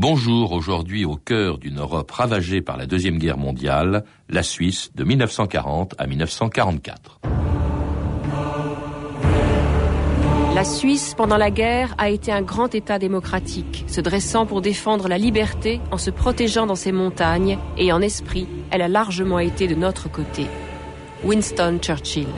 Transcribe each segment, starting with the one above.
Bonjour, aujourd'hui au cœur d'une Europe ravagée par la Deuxième Guerre mondiale, la Suisse de 1940 à 1944. La Suisse, pendant la guerre, a été un grand État démocratique, se dressant pour défendre la liberté en se protégeant dans ses montagnes, et en esprit, elle a largement été de notre côté. Winston Churchill.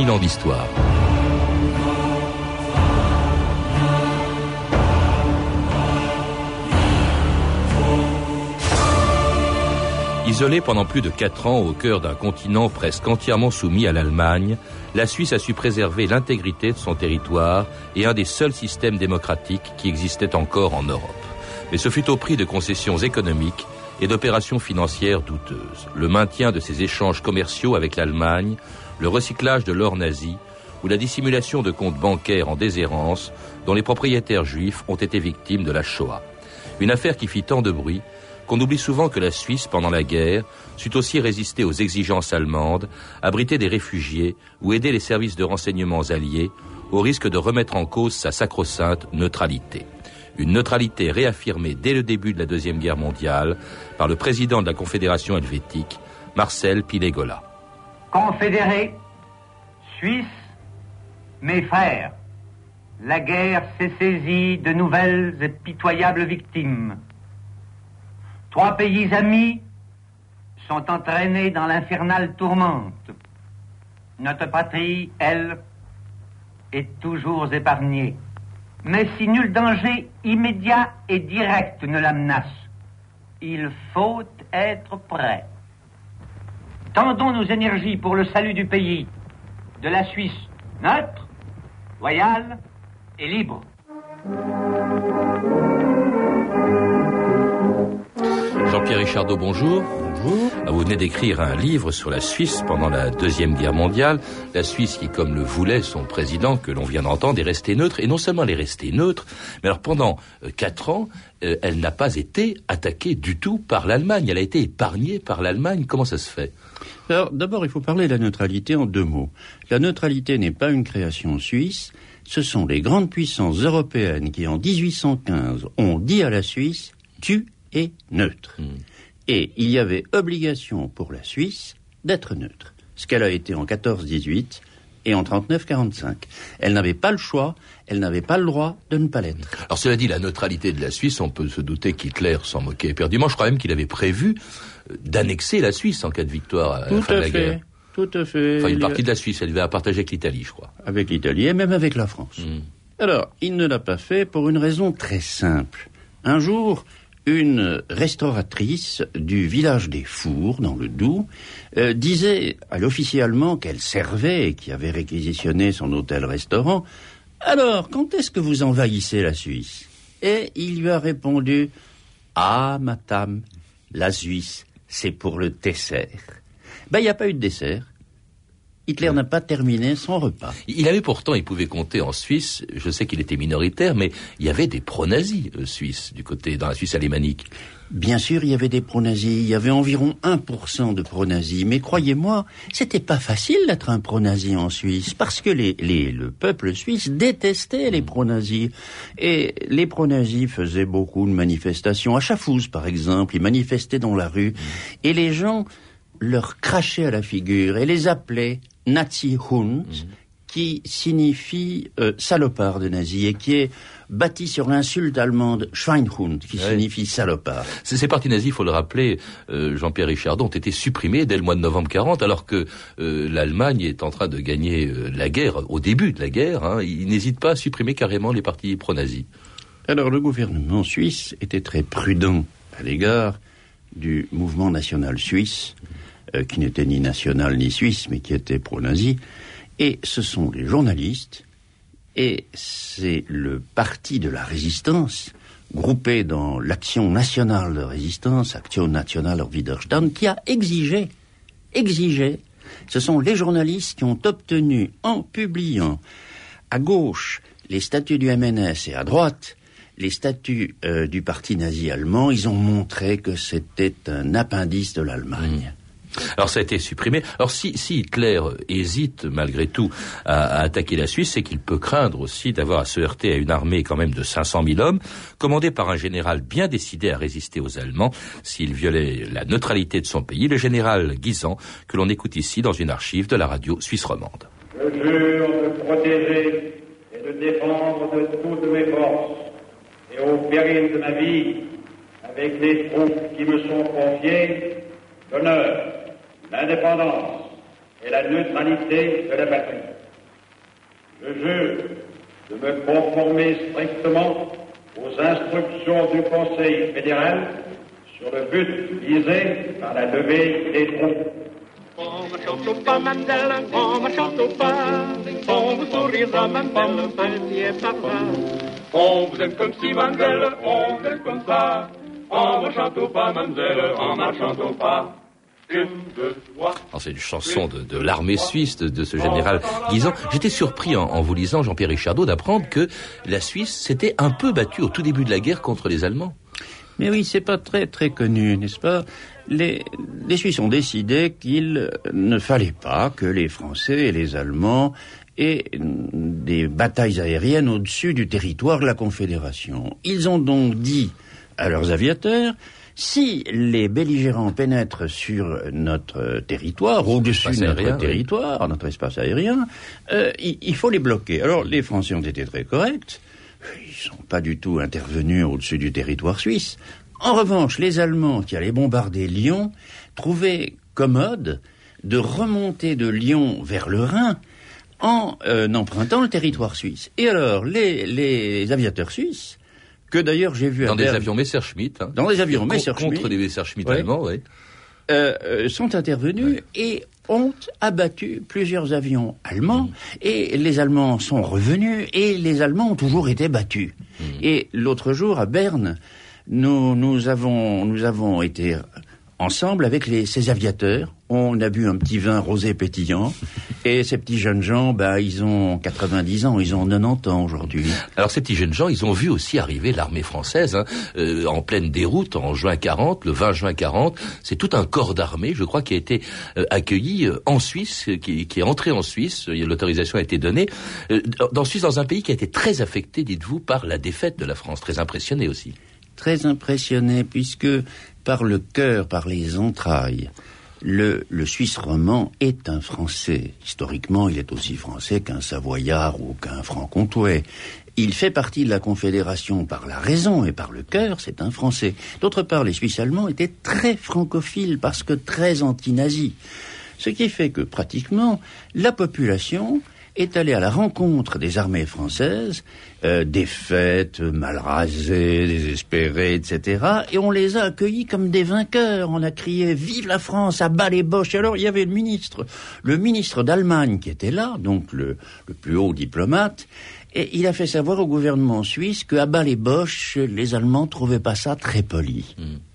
2000 ans d'histoire. Isolée pendant plus de quatre ans au cœur d'un continent presque entièrement soumis à l'Allemagne, la Suisse a su préserver l'intégrité de son territoire et un des seuls systèmes démocratiques qui existaient encore en Europe. Mais ce fut au prix de concessions économiques et d'opérations financières douteuses. Le maintien de ses échanges commerciaux avec l'Allemagne, le recyclage de l'or nazi ou la dissimulation de comptes bancaires en déshérence dont les propriétaires juifs ont été victimes de la Shoah. Une affaire qui fit tant de bruit qu'on oublie souvent que la Suisse, pendant la guerre, sut aussi résister aux exigences allemandes, abriter des réfugiés ou aider les services de renseignements alliés au risque de remettre en cause sa sacro-sainte neutralité. Une neutralité réaffirmée dès le début de la Deuxième Guerre mondiale par le président de la Confédération helvétique, Marcel Pilegola confédérés, Suisses, mes frères, la guerre s'est saisie de nouvelles et pitoyables victimes. Trois pays amis sont entraînés dans l'infernale tourmente. Notre patrie, elle, est toujours épargnée. Mais si nul danger immédiat et direct ne la menace, il faut être prêt. Tendons nos énergies pour le salut du pays, de la Suisse neutre, loyale et libre. Jean-Pierre Richardot, bonjour. Bonjour. Ah, vous venez d'écrire un livre sur la Suisse pendant la Deuxième Guerre mondiale. La Suisse qui, comme le voulait son président, que l'on vient d'entendre, est restée neutre. Et non seulement elle est restée neutre, mais alors pendant euh, quatre ans, euh, elle n'a pas été attaquée du tout par l'Allemagne. Elle a été épargnée par l'Allemagne. Comment ça se fait? Alors, d'abord, il faut parler de la neutralité en deux mots. La neutralité n'est pas une création suisse. Ce sont les grandes puissances européennes qui, en 1815, ont dit à la Suisse, tu es neutre. Hmm. Et il y avait obligation pour la Suisse d'être neutre. Ce qu'elle a été en 14-18 et en 39-45. Elle n'avait pas le choix, elle n'avait pas le droit de ne pas l'être. Alors cela dit, la neutralité de la Suisse, on peut se douter qu'Hitler s'en moquait éperdument. Je crois même qu'il avait prévu euh, d'annexer la Suisse en cas de victoire à la Tout fin de à la fait. guerre. Tout à fait. Enfin, une partie de la Suisse, elle devait la partager avec l'Italie, je crois. avec l'Italie et même avec la France. Mm. Alors, il ne l'a pas fait pour une raison très simple. Un jour, une restauratrice du village des Fours, dans le Doubs, euh, disait à l'officier allemand qu'elle servait et qui avait réquisitionné son hôtel-restaurant Alors, quand est-ce que vous envahissez la Suisse? Et il lui a répondu Ah, madame, la Suisse, c'est pour le dessert. Ben, il n'y a pas eu de dessert. Hitler n'a pas terminé son repas. Il avait pourtant, il pouvait compter en Suisse, je sais qu'il était minoritaire, mais il y avait des pro-nazis euh, suisses, du côté, dans la Suisse alémanique. Bien sûr, il y avait des pro-nazis. Il y avait environ 1% de pro-nazis. Mais croyez-moi, c'était pas facile d'être un pro-nazi en Suisse. Parce que les, les- le peuple suisse détestait les pro-nazis. Et les pro-nazis faisaient beaucoup de manifestations. À Chafouz, par exemple, ils manifestaient dans la rue. Et les gens leur crachaient à la figure et les appelaient Nazi-Hund, qui signifie euh, salopard de nazi et qui est bâti sur l'insulte allemande Schweinhund, qui Ouais. signifie salopard. Ces ces partis nazis, il faut le rappeler, euh, Jean-Pierre Richardon, ont été supprimés dès le mois de novembre 40, alors que euh, l'Allemagne est en train de gagner euh, la guerre, au début de la guerre. Hein, il n'hésite pas à supprimer carrément les partis pro-nazis. Alors le gouvernement suisse était très prudent à l'égard du mouvement national suisse, euh, qui n'était ni national ni suisse, mais qui était pro-nazi. Et ce sont les journalistes, et c'est le parti de la résistance, groupé dans l'Action nationale de résistance, Action nationale Widerstand, qui a exigé, exigé Ce sont les journalistes qui ont obtenu, en publiant à gauche les statuts du MNS et à droite les statuts euh, du parti nazi allemand, ils ont montré que c'était un appendice de l'Allemagne. Alors ça a été supprimé. Alors si, si Hitler hésite malgré tout à, attaquer la Suisse, c'est qu'il peut craindre aussi d'avoir à se heurter à une armée quand même de 500 000 hommes, commandée par un général bien décidé à résister aux Allemands s'il violait la neutralité de son pays, le général Guisan, que l'on écoute ici dans une archive de la radio suisse romande. Je jure de protéger et de défendre de toutes mes forces et au péril de ma vie avec les troupes qui me sont confiées l'indépendance et la neutralité de la patrie. Je jure de me conformer strictement aux instructions du Conseil fédéral sur le but visé par la levée des troupes. On me chante au pas, Mandela, on me chante au pas, on vous sourira, Mandela, un papa. On vous aime comme si, Mandela, on vous aime comme ça, on me chante au pas, Mandela, en marchant au pas. C'est une chanson de, l'armée suisse, de, ce général Guisan. J'étais surpris en, vous lisant, Jean-Pierre Richardot, d'apprendre que la Suisse s'était un peu battue au tout début de la guerre contre les Allemands. Mais oui, c'est pas très très connu, n'est-ce pas? Les, les Suisses ont décidé qu'il ne fallait pas que les Français et les Allemands aient des batailles aériennes au-dessus du territoire de la Confédération. Ils ont donc dit à leurs aviateurs si les belligérants pénètrent sur notre territoire, au-dessus de notre territoire, notre espace aérien, euh, il, faut les bloquer. Alors les Français ont été très corrects. Ils ne sont pas du tout intervenus au-dessus du territoire suisse. En revanche, les Allemands qui allaient bombarder Lyon trouvaient commode de remonter de Lyon vers le Rhin en euh, empruntant le territoire suisse. Et alors, les aviateurs suisses que d'ailleurs j'ai vu dans des avions Messerschmitt. Hein. Dans des avions Messerschmitt. Contre des Messerschmitt allemands, oui. Euh, euh, sont intervenus et ont abattu plusieurs avions allemands mm. et les Allemands sont revenus et les Allemands ont toujours été battus. Mm. Et l'autre jour à Berne, nous, nous, avons, nous avons été ensemble avec les, ces aviateurs. On a bu un petit vin rosé pétillant. Et ces petits jeunes gens, bah, ils ont 90 ans, ils ont 90 ans aujourd'hui. Alors ces petits jeunes gens, ils ont vu aussi arriver l'armée française hein, euh, en pleine déroute en juin 40, le 20 juin 40. C'est tout un corps d'armée, je crois, qui a été euh, accueilli euh, en Suisse, qui, qui, est entré en Suisse. L'autorisation a été donnée dans Suisse, dans un pays qui a été très affecté, dites-vous, par la défaite de la France, très impressionné aussi. Très impressionné, puisque par le cœur, par les entrailles. Le, Suisse roman est un Français. Historiquement, il est aussi français qu'un Savoyard ou qu'un Franc-Comtois. Il fait partie de la Confédération par la raison et par le cœur, c'est un Français. D'autre part, les Suisses allemands étaient très francophiles parce que très anti-nazis. Ce qui fait que pratiquement la population est allé à la rencontre des armées françaises, euh, défaites, mal rasées, désespérées, etc. Et on les a accueillis comme des vainqueurs. On a crié Vive la France, à bas les Boches. alors il y avait le ministre, le ministre d'Allemagne qui était là, donc le, plus haut diplomate, et il a fait savoir au gouvernement suisse que à bas les Boches, les Allemands trouvaient pas ça très poli. Hmm.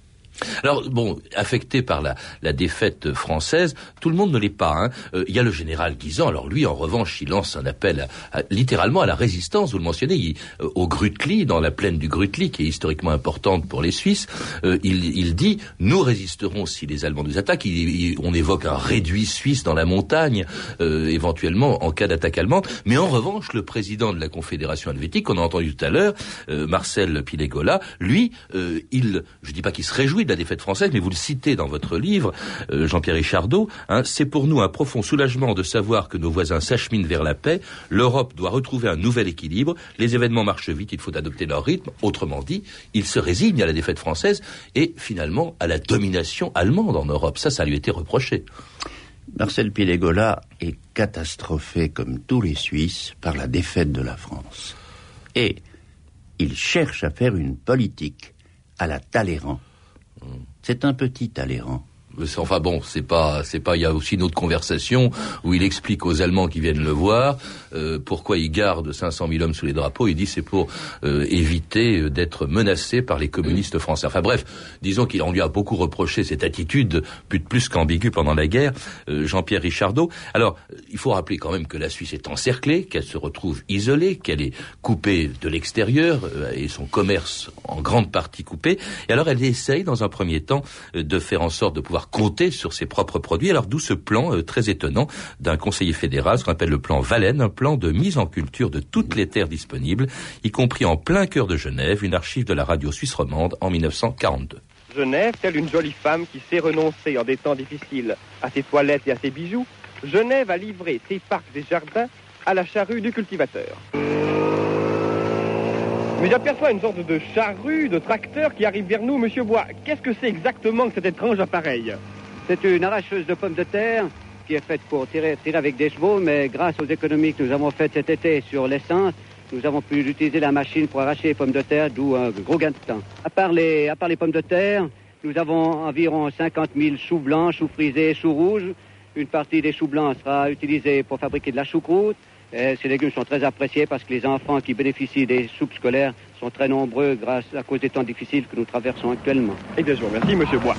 Alors bon, affecté par la, la, défaite française, tout le monde ne l'est pas. Hein. Euh, il y a le général Guisan. Alors lui, en revanche, il lance un appel littéralement à la résistance. Vous le mentionnez, euh, au Grutli, dans la plaine du Grutli, qui est historiquement importante pour les Suisses. Euh, il, il, dit nous résisterons si les Allemands nous attaquent. on évoque un réduit suisse dans la montagne, éventuellement en cas d'attaque allemande. Mais en revanche, le président de la Confédération helvétique, qu'on a entendu tout à l'heure, Marcel Pilegola, lui, il, je dis pas qu'il se réjouit de la défaite française, mais vous le citez dans votre livre, euh, Jean-Pierre Richardot, hein, c'est pour nous un profond soulagement de savoir que nos voisins s'acheminent vers la paix, l'Europe doit retrouver un nouvel équilibre, les événements marchent vite, il faut adopter leur rythme, autrement dit, il se résigne à la défaite française et finalement à la domination allemande en Europe. Ça, ça lui été reproché. Marcel Pilegola est catastrophé, comme tous les Suisses, par la défaite de la France. Et il cherche à faire une politique à la Talleyrand c'est un petit Talleyrand. Enfin bon, c'est pas, c'est pas. Il y a aussi une autre conversation où il explique aux Allemands qui viennent le voir euh, pourquoi il garde 500 000 hommes sous les drapeaux. Il dit c'est pour euh, éviter euh, d'être menacé par les communistes français. Enfin bref, disons qu'il lui a beaucoup reproché cette attitude plus, plus qu'ambiguë pendant la guerre. Jean-Pierre Richardot. Alors, il faut rappeler quand même que la Suisse est encerclée, qu'elle se retrouve isolée, qu'elle est coupée de l'extérieur et son commerce en grande partie coupé. Et alors, elle essaye dans un premier temps de faire en sorte de pouvoir compter sur ses propres produits. Alors d'où ce plan euh, très étonnant d'un conseiller fédéral, ce qu'on appelle le plan Valène, un plan de mise en culture de toutes les terres disponibles, y compris en plein cœur de Genève, une archive de la radio suisse romande en 1942. Genève, telle une jolie femme qui sait renoncer en des temps difficiles à ses toilettes et à ses bijoux, Genève a livré ses parcs et jardins à la charrue du cultivateur. Mais j'aperçois une sorte de charrue, de tracteur qui arrive vers nous, monsieur Bois. Qu'est-ce que c'est exactement cet étrange appareil? C'est une arracheuse de pommes de terre qui est faite pour tirer, tirer avec des chevaux, mais grâce aux économies que nous avons faites cet été sur l'essence, nous avons pu utiliser la machine pour arracher les pommes de terre, d'où un gros gain de temps. À part les, à part les pommes de terre, nous avons environ 50 000 choux blancs, choux frisés, choux rouges. Une partie des choux blancs sera utilisée pour fabriquer de la choucroute. Et ces légumes sont très appréciés parce que les enfants qui bénéficient des soupes scolaires sont très nombreux grâce à cause des temps difficiles que nous traversons actuellement. Eh bien, je vous remercie, Monsieur Bois.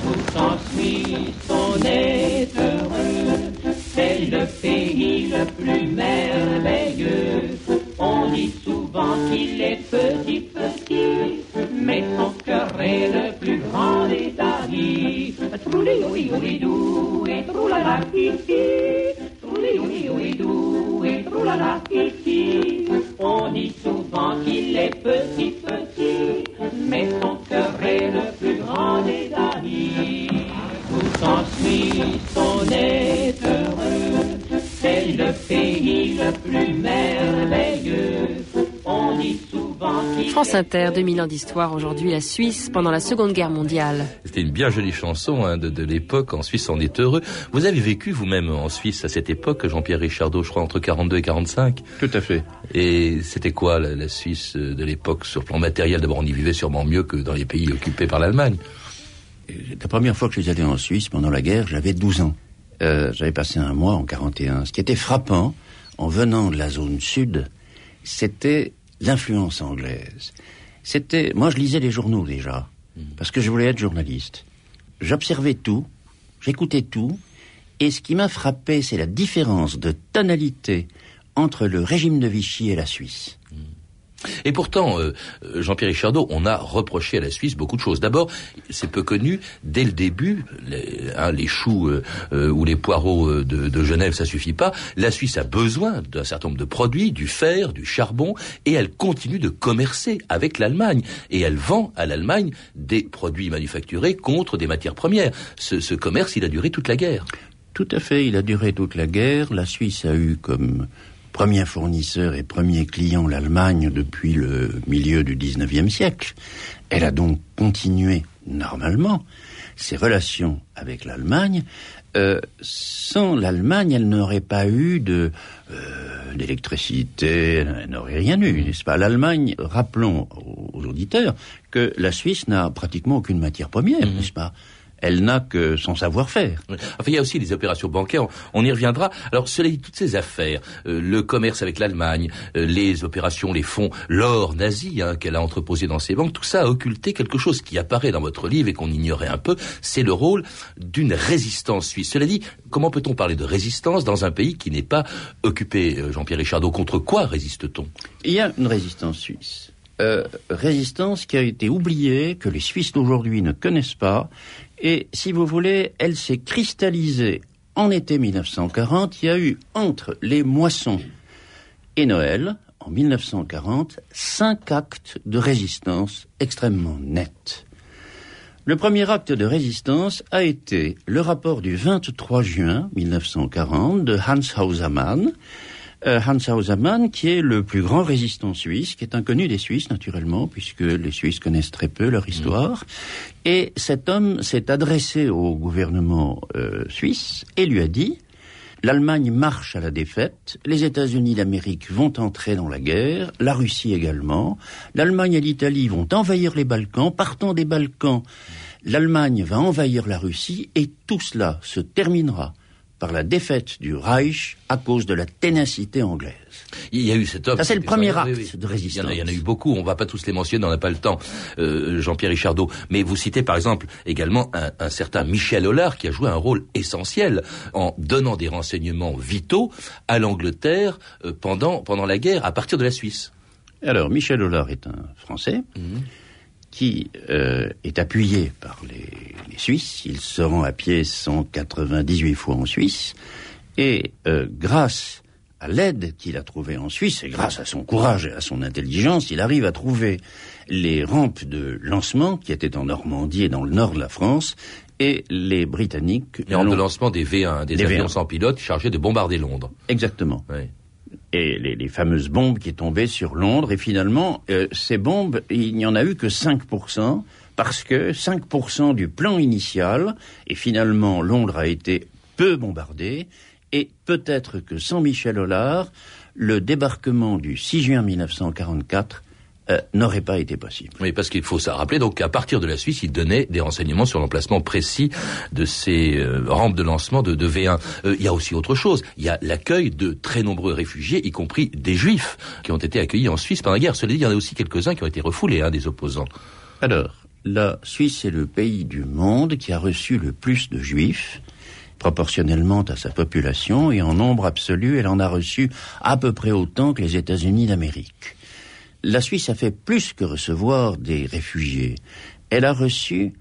on est heureux, c'est le pays le plus merveilleux. On dit souvent qu'il est petit, petit, mais son cœur est le plus grand des avis. Trouli, oui, oui, et troulala, et France Inter, 2000 ans d'histoire, aujourd'hui la Suisse pendant la Seconde Guerre mondiale. C'était une bien jolie chanson hein, de, de l'époque, en Suisse on est heureux. Vous avez vécu vous-même en Suisse à cette époque, Jean-Pierre Richardot, je crois, entre 42 et 45 Tout à fait. Et c'était quoi la, la Suisse de l'époque sur le plan matériel? D'abord on y vivait sûrement mieux que dans les pays occupés par l'Allemagne. La première fois que je suis allé en Suisse pendant la guerre, j'avais 12 ans. Euh, j'avais passé un mois en 41. Ce qui était frappant, en venant de la zone sud, c'était l'influence anglaise. C'était, moi je lisais les journaux déjà, parce que je voulais être journaliste. J'observais tout, j'écoutais tout, et ce qui m'a frappé, c'est la différence de tonalité entre le régime de Vichy et la Suisse. Et pourtant, euh, Jean-Pierre Richardot, on a reproché à la Suisse beaucoup de choses. D'abord, c'est peu connu, dès le début, les, hein, les choux euh, euh, ou les poireaux euh, de, Genève, ça suffit pas. La Suisse a besoin d'un certain nombre de produits, du fer, du charbon, et elle continue de commercer avec l'Allemagne. Et elle vend à l'Allemagne des produits manufacturés contre des matières premières. Ce commerce, il a duré toute la guerre. Tout à fait, il a duré toute la guerre. La Suisse a eu comme premier fournisseur et premier client l'Allemagne depuis le milieu du XIXe siècle. Elle a donc continué normalement ses relations avec l'Allemagne. Euh, sans l'Allemagne, elle n'aurait pas eu de euh, d'électricité, elle n'aurait rien eu, n'est-ce pas? L'Allemagne, rappelons aux auditeurs que la Suisse n'a pratiquement aucune matière première, mmh. n'est-ce pas? Elle n'a que son savoir-faire. Enfin, il y a aussi les opérations bancaires, on y reviendra. Alors, cela dit, toutes ces affaires, euh, le commerce avec l'Allemagne, euh, les opérations, les fonds, l'or nazi hein, qu'elle a entreposé dans ses banques, tout ça a occulté quelque chose qui apparaît dans votre livre et qu'on ignorait un peu, c'est le rôle d'une résistance suisse. Cela dit, comment peut-on parler de résistance dans un pays qui n'est pas occupé, euh, Jean-Pierre Richardot? Contre quoi résiste-t-on? Il y a une résistance suisse. Euh, résistance qui a été oubliée, que les Suisses d'aujourd'hui ne connaissent pas, et si vous voulez, elle s'est cristallisée en été 1940. Il y a eu entre les moissons et Noël, en 1940, cinq actes de résistance extrêmement nets. Le premier acte de résistance a été le rapport du 23 juin 1940 de Hans Hausermann, Hans Hausermann, qui est le plus grand résistant suisse, qui est inconnu des Suisses, naturellement, puisque les Suisses connaissent très peu leur histoire. Et cet homme s'est adressé au gouvernement euh, suisse et lui a dit, L'Allemagne marche à la défaite, les États-Unis d'Amérique vont entrer dans la guerre, la Russie également, l'Allemagne et l'Italie vont envahir les Balkans, partant des Balkans, l'Allemagne va envahir la Russie et tout cela se terminera par la défaite du Reich à cause de la ténacité anglaise. Il y a eu cet homme. Ça, c'est le premier acte oui. de Il y, en résistance. a, il y en a eu beaucoup, on va pas tous les mentionner, on n'a pas le temps, euh, Jean-Pierre Richardot. Mais vous citez par exemple également un, un certain Michel Hollard qui a joué un rôle essentiel en donnant des renseignements vitaux à l'Angleterre euh, pendant, pendant la guerre, à partir de la Suisse. Alors, Michel Hollard est un Français qui euh, est appuyé par les, les Suisses. Il se rend à pied 198 fois en Suisse. Et euh, grâce à l'aide qu'il a trouvée en Suisse, et grâce à son courage et à son intelligence, il arrive à trouver les rampes de lancement qui étaient en Normandie et dans le nord de la France. Et les Britanniques... Les rampes de lancement des V1, des, Des avions V1. sans pilote chargés de bombarder Londres. Exactement. Ouais. Et les, fameuses bombes qui tombaient sur Londres. Et finalement, euh, ces bombes, il n'y en a eu que 5%, parce que 5% du plan initial, et finalement Londres a été peu bombardé, et peut-être que sans Michel Hollard, le débarquement du 6 juin 1944 euh, n'aurait pas été possible. Oui, parce qu'il faut ça rappeler. Donc, à partir de la Suisse, il donnait des renseignements sur l'emplacement précis de ces euh, rampes de lancement de, de V1. Euh, il y a aussi autre chose. Il y a l'accueil de très nombreux réfugiés, y compris des Juifs, qui ont été accueillis en Suisse pendant la guerre. Cela dit, il y en a aussi quelques-uns qui ont été refoulés, hein, des opposants. Alors, la Suisse est le pays du monde qui a reçu le plus de juifs, proportionnellement à sa population, et en nombre absolu, elle en a reçu à peu près autant que les États-Unis d'Amérique. La Suisse a fait plus que recevoir des réfugiés. Elle a reçu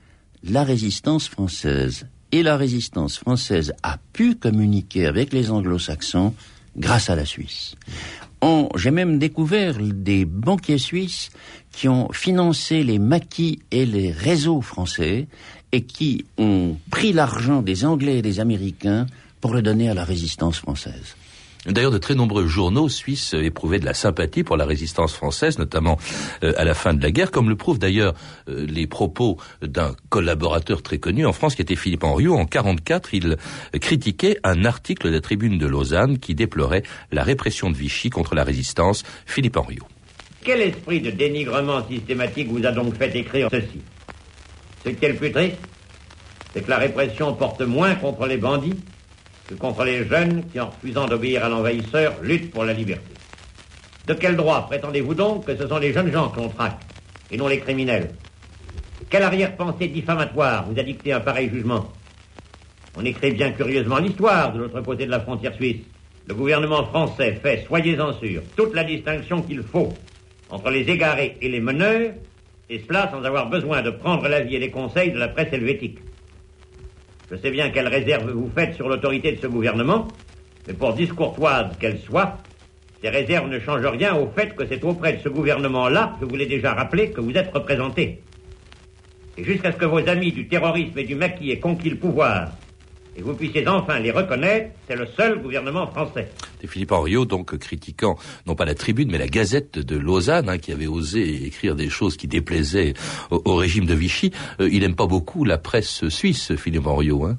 la résistance française. Et la résistance française a pu communiquer avec les anglo-saxons grâce à la Suisse. J'ai même découvert des banquiers suisses qui ont financé les maquis et les réseaux français et qui ont pris l'argent des Anglais et des Américains pour le donner à la résistance française. D'ailleurs, de très nombreux journaux suisses éprouvaient de la sympathie pour la résistance française, notamment euh, à la fin de la guerre, comme le prouvent d'ailleurs euh, les propos d'un collaborateur très connu en France, qui était Philippe Henriot. En 44, il critiquait un article de la Tribune de Lausanne qui déplorait la répression de Vichy contre la résistance. Philippe Henriot. Quel esprit de dénigrement systématique vous a donc fait écrire ceci? Ce qui est le plus triste, c'est que la répression porte moins contre les bandits que contre les jeunes qui, en refusant d'obéir à l'envahisseur, luttent pour la liberté. De quel droit prétendez-vous donc que ce sont les jeunes gens que l'on traque, et non les criminels? Quelle arrière-pensée diffamatoire vous a dicté un pareil jugement? On écrit bien curieusement l'histoire de l'autre côté de la frontière suisse. Le gouvernement français fait, soyez-en sûrs, toute la distinction qu'il faut entre les égarés et les meneurs, et cela sans avoir besoin de prendre l'avis et les conseils de la presse helvétique. Je sais bien quelle réserve vous faites sur l'autorité de ce gouvernement, mais pour discourtoise qu'elle soit, ces réserves ne changent rien au fait que c'est auprès de ce gouvernement-là, je vous l'ai déjà rappelé, que vous êtes représenté. Et jusqu'à ce que vos amis du terrorisme et du maquis aient conquis le pouvoir, et vous puissiez enfin les reconnaître, c'est le seul gouvernement français. Philippe Henriot, donc critiquant non pas la Tribune, mais la Gazette de Lausanne, hein, qui avait osé écrire des choses qui déplaisaient au, régime de Vichy. Euh, il n'aime pas beaucoup la presse suisse, Philippe Henriot. Hein.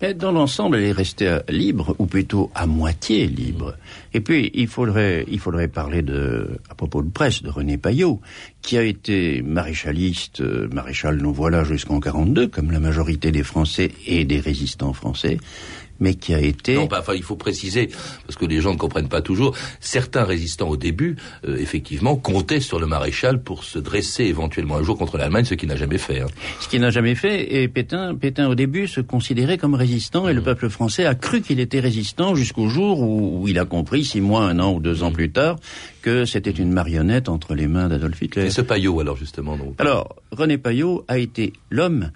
Mais dans l'ensemble, elle est restée libre, ou plutôt à moitié libre. Et puis, il faudrait, il faudrait parler de, à propos de presse, de René Payot, qui a été maréchaliste, euh, maréchal nous voilà jusqu'en 42, comme la majorité des Français et des résistants français, mais qui a été... Non, bah, enfin, il faut préciser, parce que les gens ne comprennent pas toujours, certains résistants au début, euh, effectivement, comptaient sur le maréchal pour se dresser éventuellement un jour contre l'Allemagne, ce qu'il n'a jamais fait. Hein. Ce qu'il n'a jamais fait, et Pétain, Pétain au début se considérait comme résistant, et le peuple français a cru qu'il était résistant jusqu'au jour où, où il a compris, six mois, un an ou deux ans plus tard, que c'était une marionnette entre les mains d'Adolf Hitler. Et ce Payot, alors, justement. Donc. Alors, René Payot a été l'homme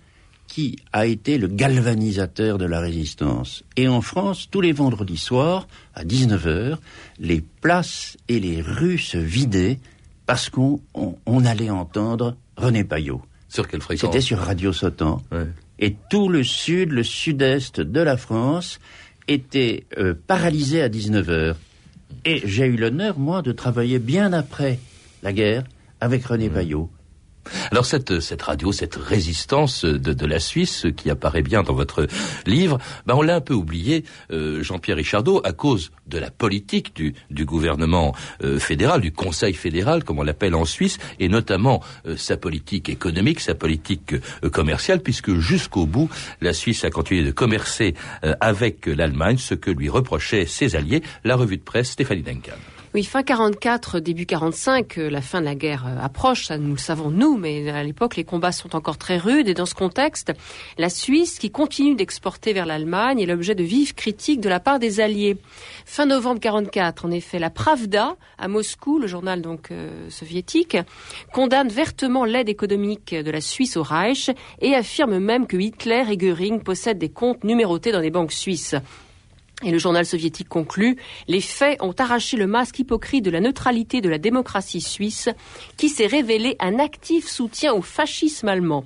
qui a été le galvanisateur de la résistance. Et en France, tous les vendredis soirs, à 19h, les places et les rues se vidaient parce qu'on on- on allait entendre René Payot. Sur quelle fréquence? C'était sur Radio Sautan. Ouais. Et tout le sud, le sud-est de la France était euh, paralysé à 19h. Et j'ai eu l'honneur, moi, de travailler bien après la guerre avec René Payot. Alors cette, cette radio, cette résistance de, de la Suisse qui apparaît bien dans votre livre, ben on l'a un peu oublié, euh, Jean-Pierre Richardot, à cause de la politique du, du gouvernement euh, fédéral, du Conseil fédéral, comme on l'appelle en Suisse, et notamment euh, sa politique économique, sa politique euh, commerciale, puisque jusqu'au bout, la Suisse a continué de commercer avec l'Allemagne, ce que lui reprochaient ses alliés, la revue de presse Stéphanie Duncan. Oui, fin 44, début 45, euh, la fin de la guerre euh, approche, ça nous le savons nous, mais à l'époque les combats sont encore très rudes et dans ce contexte, la Suisse, qui continue d'exporter vers l'Allemagne, est l'objet de vives critiques de la part des Alliés. Fin novembre 44, en effet, la Pravda à Moscou, le journal donc euh, soviétique, condamne vertement l'aide économique de la Suisse au Reich et affirme même que Hitler et Göring possèdent des comptes numérotés dans les banques suisses. Et le journal soviétique conclut, les faits ont arraché le masque hypocrite de la neutralité de la démocratie suisse, qui s'est révélé un actif soutien au fascisme allemand.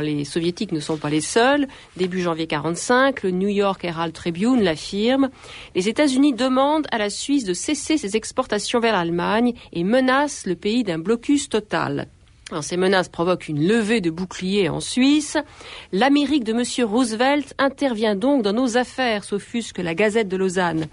Les soviétiques ne sont pas les seuls. Début janvier 45, le New York Herald Tribune l'affirme. Les États-Unis demandent à la Suisse de cesser ses exportations vers l'Allemagne et menacent le pays d'un blocus total. Alors, ces menaces provoquent une levée de boucliers en Suisse. L'Amérique de M. Roosevelt intervient donc dans nos affaires, s'offusque la Gazette de Lausanne,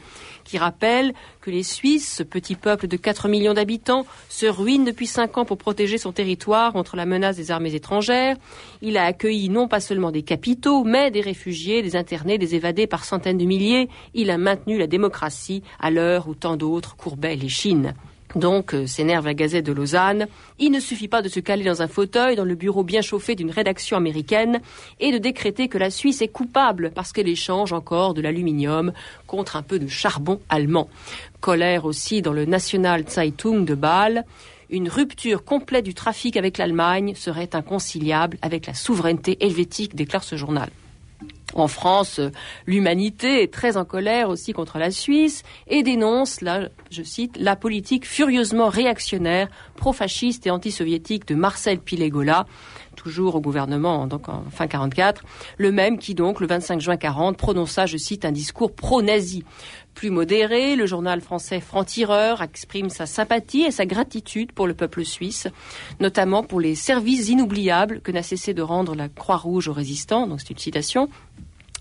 qui rappelle que les Suisses, ce petit peuple de 4 millions d'habitants, se ruinent depuis 5 ans pour protéger son territoire contre la menace des armées étrangères. Il a accueilli non pas seulement des capitaux, mais des réfugiés, des internés, des évadés par centaines de milliers. Il a maintenu la démocratie à l'heure où tant d'autres courbaient les Chines. Donc, euh, s'énerve la Gazette de Lausanne. Il ne suffit pas de se caler dans un fauteuil dans le bureau bien chauffé d'une rédaction américaine et de décréter que la Suisse est coupable parce qu'elle échange encore de l'aluminium contre un peu de charbon allemand. Colère aussi dans le National Zeitung de Bâle. Une rupture complète du trafic avec l'Allemagne serait inconciliable avec la souveraineté helvétique, déclare ce journal. En France, euh, l'humanité est très en colère aussi contre la Suisse et dénonce, là, je cite, la politique furieusement réactionnaire, pro-fasciste et anti-soviétique de Marcel Pilegola, toujours au gouvernement, donc en fin 44, le même qui donc, le 25 juin 40, prononça, je cite, un discours pro-nazi. Plus modéré, le journal français Franc-Tireur exprime sa sympathie et sa gratitude pour le peuple suisse, notamment pour les services inoubliables que n'a cessé de rendre la Croix-Rouge aux résistants, donc c'est une citation,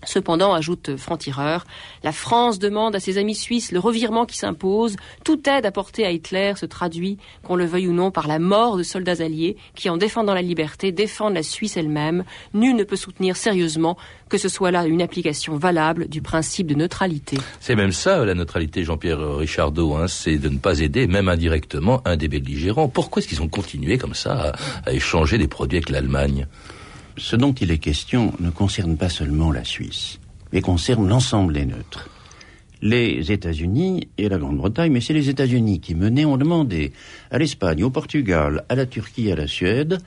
Cependant, ajoute Franc-Tireur, la France demande à ses amis suisses le revirement qui s'impose. Toute aide apportée à Hitler se traduit, qu'on le veuille ou non, par la mort de soldats alliés qui, en défendant la liberté, défendent la Suisse elle-même. Nul ne peut soutenir sérieusement que ce soit là une application valable du principe de neutralité. C'est même ça, la neutralité, Jean-Pierre Richardot, hein, c'est de ne pas aider, même indirectement, un des belligérants. Pourquoi est-ce qu'ils ont continué comme ça à, à échanger des produits avec l'Allemagne? Ce dont il est question ne concerne pas seulement la Suisse, mais concerne l'ensemble des neutres. Les États-Unis et la Grande-Bretagne, mais c'est les États-Unis qui menaient, ont demandé à l'Espagne, au Portugal, à la Turquie, à la Suède,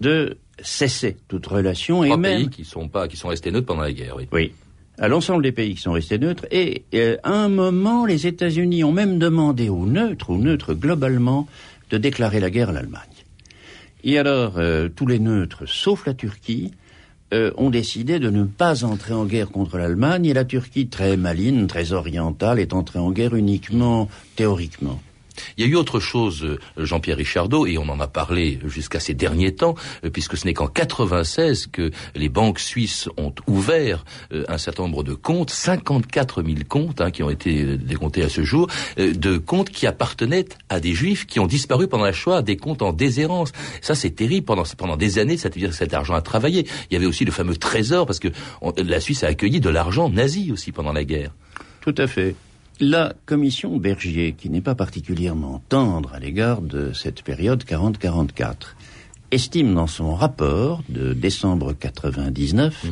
de cesser toute relation Trois et même pays qui sont pas, qui sont restés neutres pendant la guerre, oui. oui, à l'ensemble des pays qui sont restés neutres. Et euh, à un moment, les États-Unis ont même demandé aux neutres, aux neutres globalement, de déclarer la guerre à l'Allemagne. Et alors, euh, tous les neutres, sauf la Turquie, euh, ont décidé de ne pas entrer en guerre contre l'Allemagne, et la Turquie, très maline, très orientale, est entrée en guerre uniquement théoriquement. Il y a eu autre chose, euh, Jean-Pierre Richardot, et on en a parlé jusqu'à ces derniers temps, euh, puisque ce n'est qu'en 96 que les banques suisses ont ouvert euh, un certain nombre de comptes, 54 000 comptes hein, qui ont été décomptés à ce jour, de comptes qui appartenaient à des juifs qui ont disparu pendant la Shoah, des comptes en déshérence. Ça, c'est terrible. Pendant, pendant des années, ça veut dire que cet argent a travaillé. Il y avait aussi le fameux trésor, parce que la Suisse a accueilli de l'argent nazi aussi pendant la guerre. Tout à fait. La commission Bergier, qui n'est pas particulièrement tendre à l'égard de cette période 40-44, estime dans son rapport de décembre 99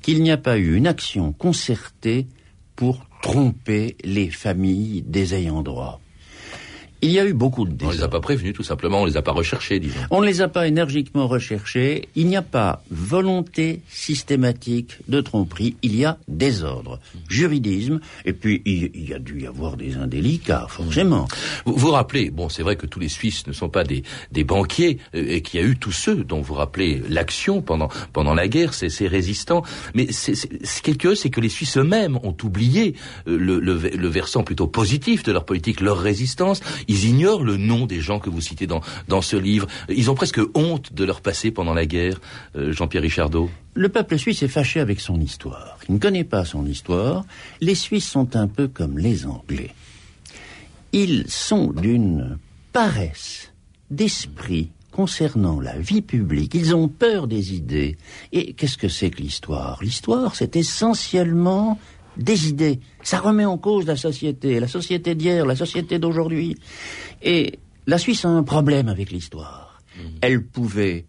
qu'il n'y a pas eu une action concertée pour tromper les familles des ayants droit. Il y a eu beaucoup de On les a pas prévenus, tout simplement, on les a pas recherchés, disons. On ne les a pas énergiquement recherchés. Il n'y a pas volonté systématique de tromperie. Il y a désordre, juridisme, et puis il, il y a dû y avoir des indélicats, forcément. Vous vous rappelez, bon, c'est vrai que tous les Suisses ne sont pas des, des banquiers, euh, et qu'il y a eu tous ceux dont vous rappelez l'action pendant, pendant la guerre, ces, ces résistants. Mais c'est, c'est, ce qui est curieux, c'est que les Suisses eux-mêmes ont oublié euh, le, le, le versant plutôt positif de leur politique, leur résistance. Ils ignorent le nom des gens que vous citez dans, ce livre. Ils ont presque honte de leur passé pendant la guerre, euh, Jean-Pierre Richardot. Le peuple suisse est fâché avec son histoire. Il ne connaît pas son histoire. Les Suisses sont un peu comme les Anglais. Ils sont d'une paresse d'esprit concernant la vie publique. Ils ont peur des idées. Et qu'est-ce que c'est que l'histoire? L'histoire, c'est essentiellement des idées. Ça remet en cause la société, la société d'hier, la société d'aujourd'hui. Et la Suisse a un problème avec l'histoire. Elle pouvait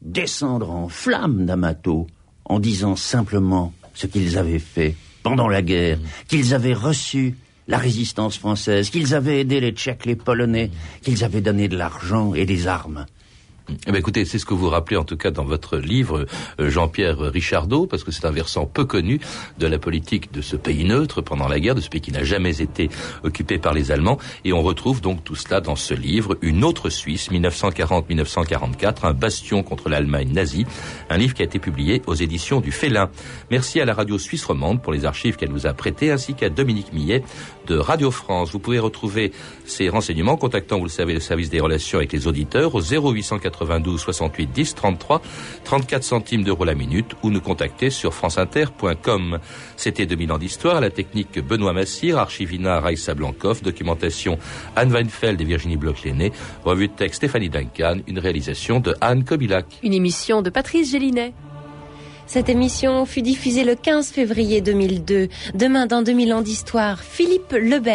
descendre en flammes d'Amato en disant simplement ce qu'ils avaient fait pendant la guerre, qu'ils avaient reçu la résistance française, qu'ils avaient aidé les Tchèques, les Polonais, qu'ils avaient donné de l'argent et des armes. Eh bien, écoutez, c'est ce que vous rappelez en tout cas dans votre livre, euh, Jean-Pierre Richardot, parce que c'est un versant peu connu de la politique de ce pays neutre pendant la guerre, de ce pays qui n'a jamais été occupé par les Allemands. Et on retrouve donc tout cela dans ce livre, Une autre Suisse, 1940-1944, un bastion contre l'Allemagne nazie, un livre qui a été publié aux éditions du Félin. Merci à la radio suisse romande pour les archives qu'elle nous a prêtées, ainsi qu'à Dominique Millet de Radio France. Vous pouvez retrouver ces renseignements en contactant, vous le savez, le service des relations avec les auditeurs au 0892 68 10 33 34 centimes d'euros la minute ou nous contacter sur franceinter.com. C'était 2000 ans d'histoire, la technique Benoît Massir, archivina Raïssa Blancoff, documentation Anne Weinfeld et Virginie Bloch-Léné, revue de texte Stéphanie Duncan, une réalisation de Anne Kobilac. Une émission de Patrice Gélinet. Cette émission fut diffusée le 15 février 2002. Demain, dans 2000 ans d'histoire, Philippe Lebert